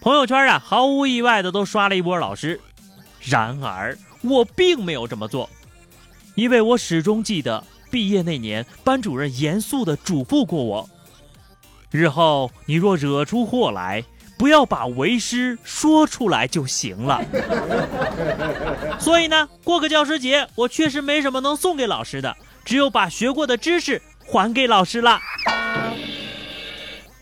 朋友圈啊，毫无意外的都刷了一波老师。然而，我并没有这么做，因为我始终记得毕业那年，班主任严肃的嘱咐过我：日后你若惹出祸来，不要把为师说出来就行了。所以呢，过个教师节，我确实没什么能送给老师的，只有把学过的知识还给老师了。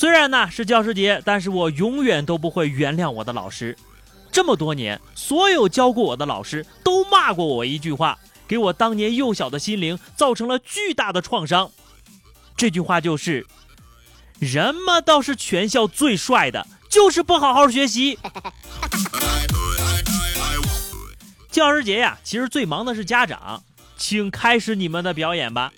虽然呢是教师节，但是我永远都不会原谅我的老师。这么多年，所有教过我的老师都骂过我一句话，给我当年幼小的心灵造成了巨大的创伤。这句话就是：“人嘛，倒是全校最帅的，就是不好好学习。”教师节呀，其实最忙的是家长，请开始你们的表演吧。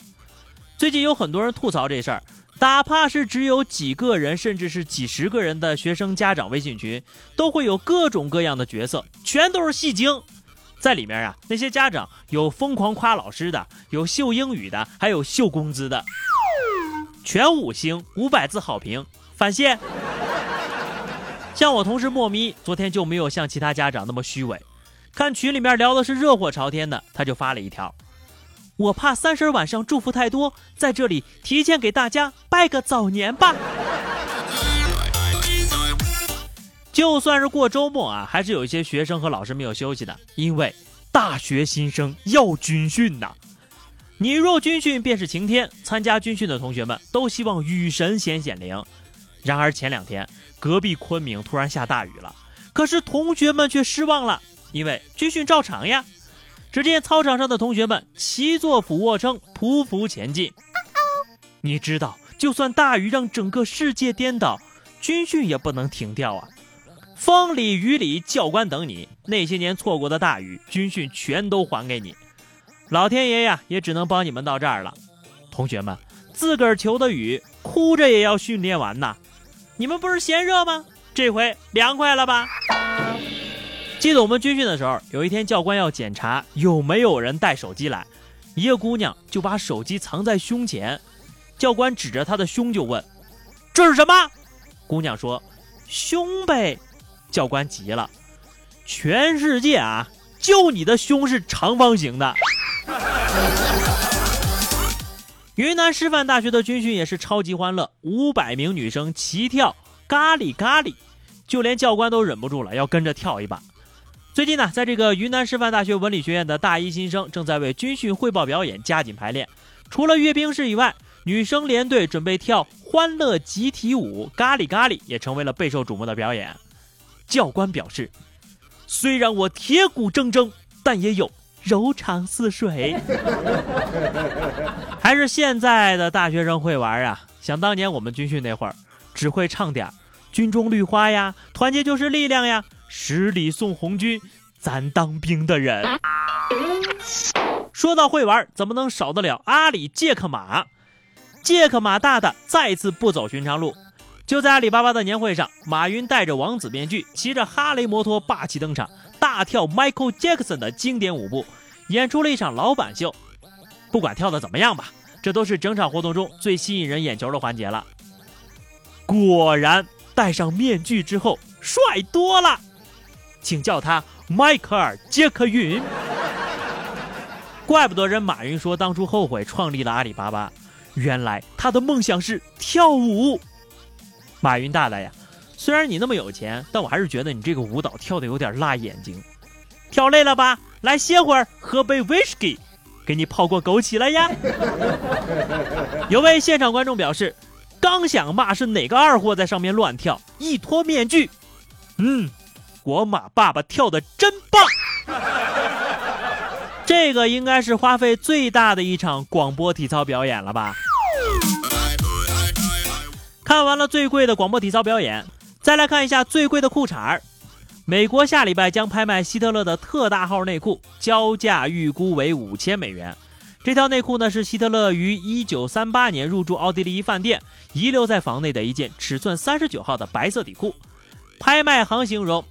最近有很多人吐槽这事儿。哪怕是只有几个人，甚至是几十个人的学生家长微信群，都会有各种各样的角色，全都是戏精。在里面啊，那些家长有疯狂夸老师的，有秀英语的，还有秀工资的，全五星五百字好评，返现。像我同事莫咪，昨天就没有像其他家长那么虚伪，看群里面聊的是热火朝天的，他就发了一条。我怕三十晚上祝福太多，在这里提前给大家拜个早年吧。就算是过周末啊，还是有一些学生和老师没有休息的，因为大学新生要军训呐。你若军训便是晴天，参加军训的同学们都希望雨神显显灵。然而前两天隔壁昆明突然下大雨了，可是同学们却失望了，因为军训照常呀。只见操场上的同学们齐做俯卧撑，匍匐前进。你知道，就算大雨让整个世界颠倒，军训也不能停掉啊！风里雨里，教官等你。那些年错过的大雨，军训全都还给你。老天爷呀，也只能帮你们到这儿了。同学们，自个儿求的雨，哭着也要训练完呐！你们不是嫌热吗？这回凉快了吧？记得我们军训的时候，有一天教官要检查有没有人带手机来，一个姑娘就把手机藏在胸前，教官指着她的胸就问：“这是什么？”姑娘说：“胸呗。”教官急了：“全世界啊，就你的胸是长方形的。”云南师范大学的军训也是超级欢乐，五百名女生齐跳咖喱咖喱，就连教官都忍不住了，要跟着跳一把。最近呢，在这个云南师范大学文理学院的大一新生正在为军训汇报表演加紧排练。除了阅兵式以外，女生连队准备跳欢乐集体舞，咖喱咖喱也成为了备受瞩目的表演。教官表示，虽然我铁骨铮铮，但也有柔肠似水。还是现在的大学生会玩啊！想当年我们军训那会儿，只会唱点“军中绿花”呀，“团结就是力量”呀。十里送红军，咱当兵的人。说到会玩，怎么能少得了阿里杰克马？杰克马大大再次不走寻常路。就在阿里巴巴的年会上，马云戴着王子面具，骑着哈雷摩托霸气登场，大跳 Michael Jackson 的经典舞步，演出了一场老板秀。不管跳的怎么样吧，这都是整场活动中最吸引人眼球的环节了。果然，戴上面具之后，帅多了。请叫他迈克尔·杰克云。怪不得人马云说当初后悔创立了阿里巴巴，原来他的梦想是跳舞。马云大大呀，虽然你那么有钱，但我还是觉得你这个舞蹈跳的有点辣眼睛。跳累了吧？来歇会儿，喝杯威士忌，给你泡过枸杞了呀。有位现场观众表示，刚想骂是哪个二货在上面乱跳，一脱面具，嗯。国马爸爸跳的真棒，这个应该是花费最大的一场广播体操表演了吧？看完了最贵的广播体操表演，再来看一下最贵的裤衩儿。美国下礼拜将拍卖希特勒的特大号内裤，交价预估为五千美元。这条内裤呢是希特勒于一九三八年入住奥地利饭店遗留在房内的一件尺寸三十九号的白色底裤。拍卖行形容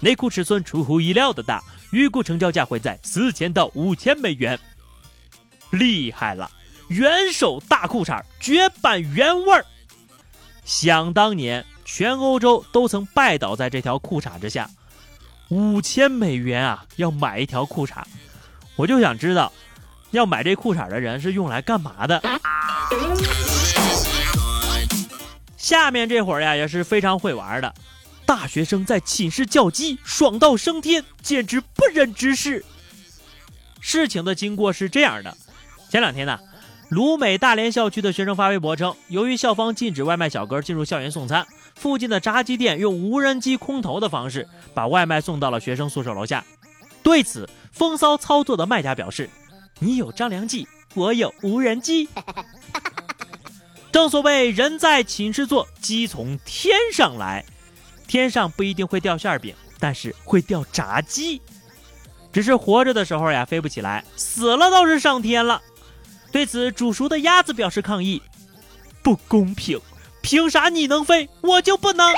内裤尺寸出乎意料的大，预估成交价会在四千到五千美元。厉害了，元首大裤衩，绝版原味儿。想当年，全欧洲都曾拜倒在这条裤衩之下。五千美元啊，要买一条裤衩，我就想知道，要买这裤衩的人是用来干嘛的？下面这会儿呀，也是非常会玩的，大学生在寝室叫鸡，爽到升天，简直不忍直视。事情的经过是这样的，前两天呢，鲁美大连校区的学生发微博称，由于校方禁止外卖小哥进入校园送餐。附近的炸鸡店用无人机空投的方式把外卖送到了学生宿舍楼下。对此，风骚操作的卖家表示：“你有张良计，我有无人机。正所谓人在寝室坐，鸡从天上来。天上不一定会掉馅饼，但是会掉炸鸡。只是活着的时候呀飞不起来，死了倒是上天了。”对此，煮熟的鸭子表示抗议：“不公平。”凭啥你能飞，我就不能？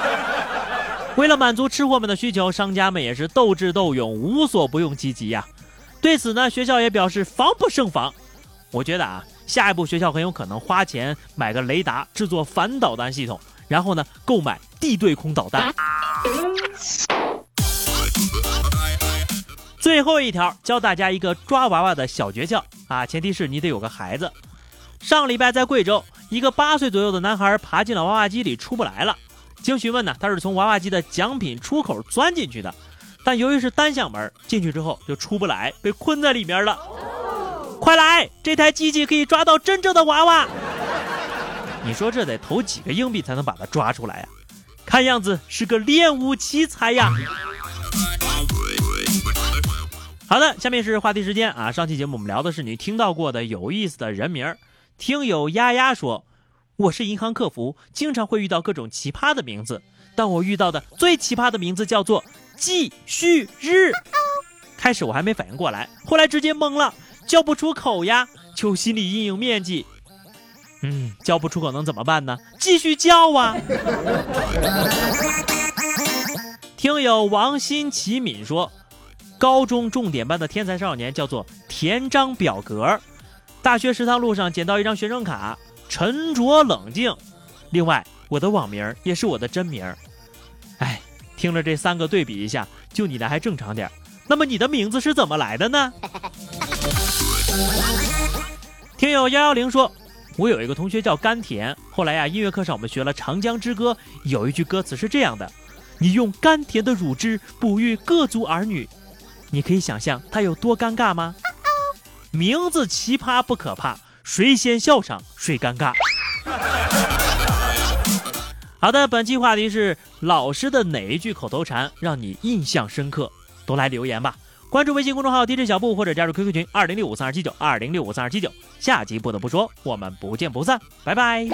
为了满足吃货们的需求，商家们也是斗智斗勇，无所不用其极呀。对此呢，学校也表示防不胜防。我觉得啊，下一步学校很有可能花钱买个雷达，制作反导弹系统，然后呢，购买地对空导弹。最后一条，教大家一个抓娃娃的小诀窍啊，前提是你得有个孩子。上礼拜在贵州。一个八岁左右的男孩爬进了娃娃机里，出不来了。经询问呢，他是从娃娃机的奖品出口钻进去的，但由于是单向门，进去之后就出不来，被困在里面了。快来，这台机器可以抓到真正的娃娃。你说这得投几个硬币才能把它抓出来呀？看样子是个练武奇才呀。好的，下面是话题时间啊。上期节目我们聊的是你听到过的有意思的人名儿。听友丫丫说，我是银行客服，经常会遇到各种奇葩的名字，但我遇到的最奇葩的名字叫做继续日。开始我还没反应过来，后来直接懵了，叫不出口呀，求心理阴影面积。嗯，叫不出口能怎么办呢？继续叫啊！听友王新奇敏说，高中重点班的天才少年叫做填张表格。大学食堂路上捡到一张学生卡，沉着冷静。另外，我的网名也是我的真名。哎，听了这三个对比一下，就你的还正常点。那么你的名字是怎么来的呢？听友幺幺零说，我有一个同学叫甘甜。后来呀，音乐课上我们学了《长江之歌》，有一句歌词是这样的：“你用甘甜的乳汁哺育各族儿女。”你可以想象他有多尴尬吗？名字奇葩不可怕，谁先笑场谁尴尬。好的，本期话题是老师的哪一句口头禅让你印象深刻？都来留言吧！关注微信公众号 DJ 小布或者加入 QQ 群二零六五三二七九二零六五三二七九。下集不得不说，我们不见不散，拜拜。